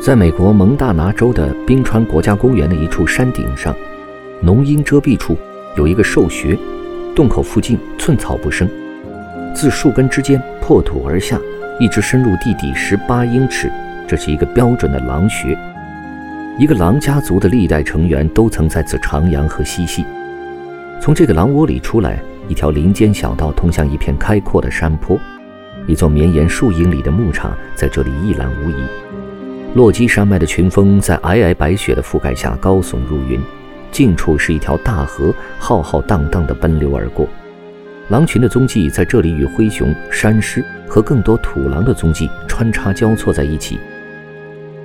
在美国蒙大拿州的冰川国家公园的一处山顶上，浓荫遮蔽处有一个兽穴，洞口附近寸草不生，自树根之间破土而下，一直深入地底十八英尺。这是一个标准的狼穴，一个狼家族的历代成员都曾在此徜徉和嬉戏。从这个狼窝里出来，一条林间小道通向一片开阔的山坡，一座绵延数英里的牧场在这里一览无遗。落基山脉的群峰在皑皑白雪的覆盖下高耸入云，近处是一条大河，浩浩荡荡地奔流而过。狼群的踪迹在这里与灰熊、山狮和更多土狼的踪迹穿插交错在一起。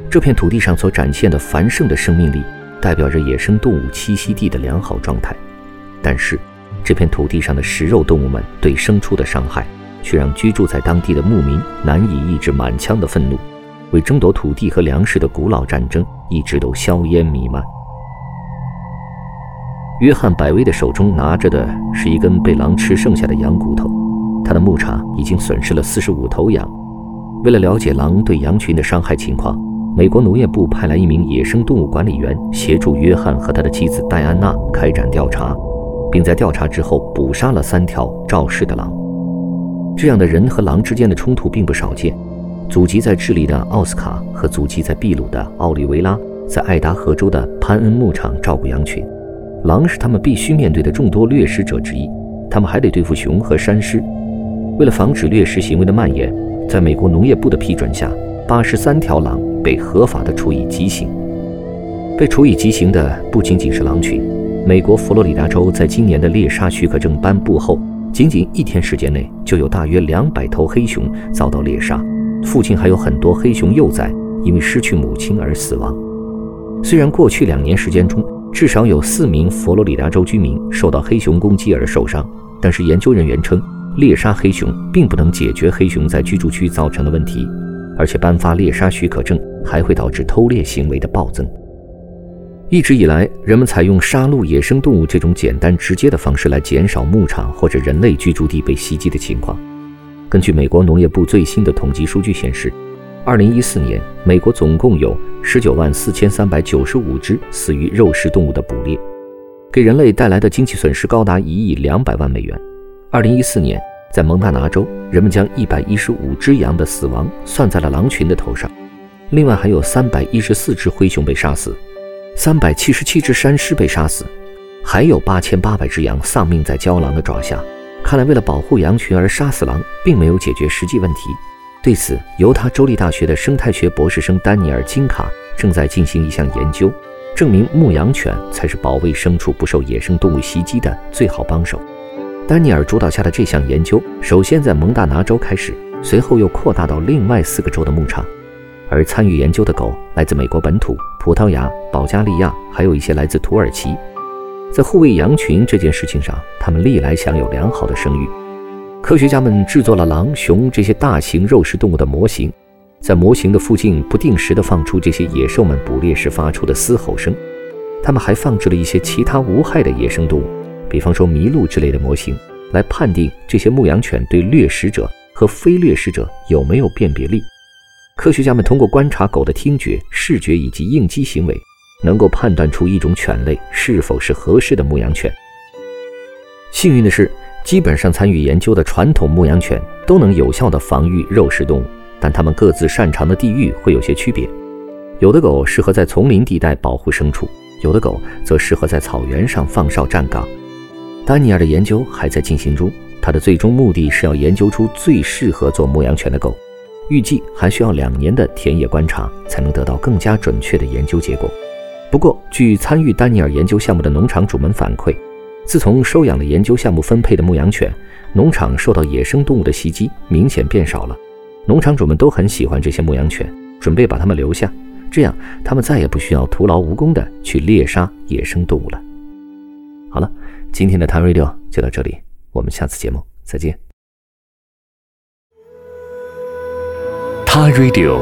这片土地上所展现的繁盛的生命力，代表着野生动物栖息地的良好状态。但是，这片土地上的食肉动物们对牲畜的伤害，却让居住在当地的牧民难以抑制满腔的愤怒。为争夺土地和粮食的古老战争一直都硝烟弥漫。约翰·百威的手中拿着的是一根被狼吃剩下的羊骨头，他的牧场已经损失了四十五头羊。为了了解狼对羊群的伤害情况，美国农业部派来一名野生动物管理员协助约翰和他的妻子戴安娜开展调查，并在调查之后捕杀了三条肇事的狼。这样的人和狼之间的冲突并不少见。祖籍在智利的奥斯卡和祖籍在秘鲁的奥利维拉，在爱达荷州的潘恩牧场照顾羊群。狼是他们必须面对的众多掠食者之一，他们还得对付熊和山狮。为了防止掠食行为的蔓延，在美国农业部的批准下，八十三条狼被合法的处以极刑。被处以极刑的不仅仅是狼群。美国佛罗里达州在今年的猎杀许可证颁布后，仅仅一天时间内就有大约两百头黑熊遭到猎杀。附近还有很多黑熊幼崽因为失去母亲而死亡。虽然过去两年时间中至少有四名佛罗里达州居民受到黑熊攻击而受伤，但是研究人员称，猎杀黑熊并不能解决黑熊在居住区造成的问题，而且颁发猎杀许可证还会导致偷猎行为的暴增。一直以来，人们采用杀戮野生动物这种简单直接的方式来减少牧场或者人类居住地被袭击的情况。根据美国农业部最新的统计数据显示，2014年，美国总共有19万4395只死于肉食动物的捕猎，给人类带来的经济损失高达1亿200万美元。2014年，在蒙大拿州，人们将115只羊的死亡算在了狼群的头上，另外还有314只灰熊被杀死，377只山狮被杀死，还有8800只羊丧命在郊狼的爪下。看来，为了保护羊群而杀死狼，并没有解决实际问题。对此，犹他州立大学的生态学博士生丹尼尔·金卡正在进行一项研究，证明牧羊犬才是保卫牲畜不受野生动物袭击的最好帮手。丹尼尔主导下的这项研究，首先在蒙大拿州开始，随后又扩大到另外四个州的牧场。而参与研究的狗来自美国本土、葡萄牙、保加利亚，还有一些来自土耳其。在护卫羊群这件事情上，他们历来享有良好的声誉。科学家们制作了狼、熊这些大型肉食动物的模型，在模型的附近不定时地放出这些野兽们捕猎时发出的嘶吼声。他们还放置了一些其他无害的野生动物，比方说麋鹿之类的模型，来判定这些牧羊犬对掠食者和非掠食者有没有辨别力。科学家们通过观察狗的听觉、视觉以及应激行为。能够判断出一种犬类是否是合适的牧羊犬。幸运的是，基本上参与研究的传统牧羊犬都能有效地防御肉食动物，但它们各自擅长的地域会有些区别。有的狗适合在丛林地带保护牲畜，有的狗则适合在草原上放哨站岗。丹尼尔的研究还在进行中，他的最终目的是要研究出最适合做牧羊犬的狗。预计还需要两年的田野观察才能得到更加准确的研究结果。不过，据参与丹尼尔研究项目的农场主们反馈，自从收养了研究项目分配的牧羊犬，农场受到野生动物的袭击明显变少了。农场主们都很喜欢这些牧羊犬，准备把它们留下，这样他们再也不需要徒劳无功的去猎杀野生动物了。好了，今天的 ta Radio 就到这里，我们下次节目再见。他 Radio，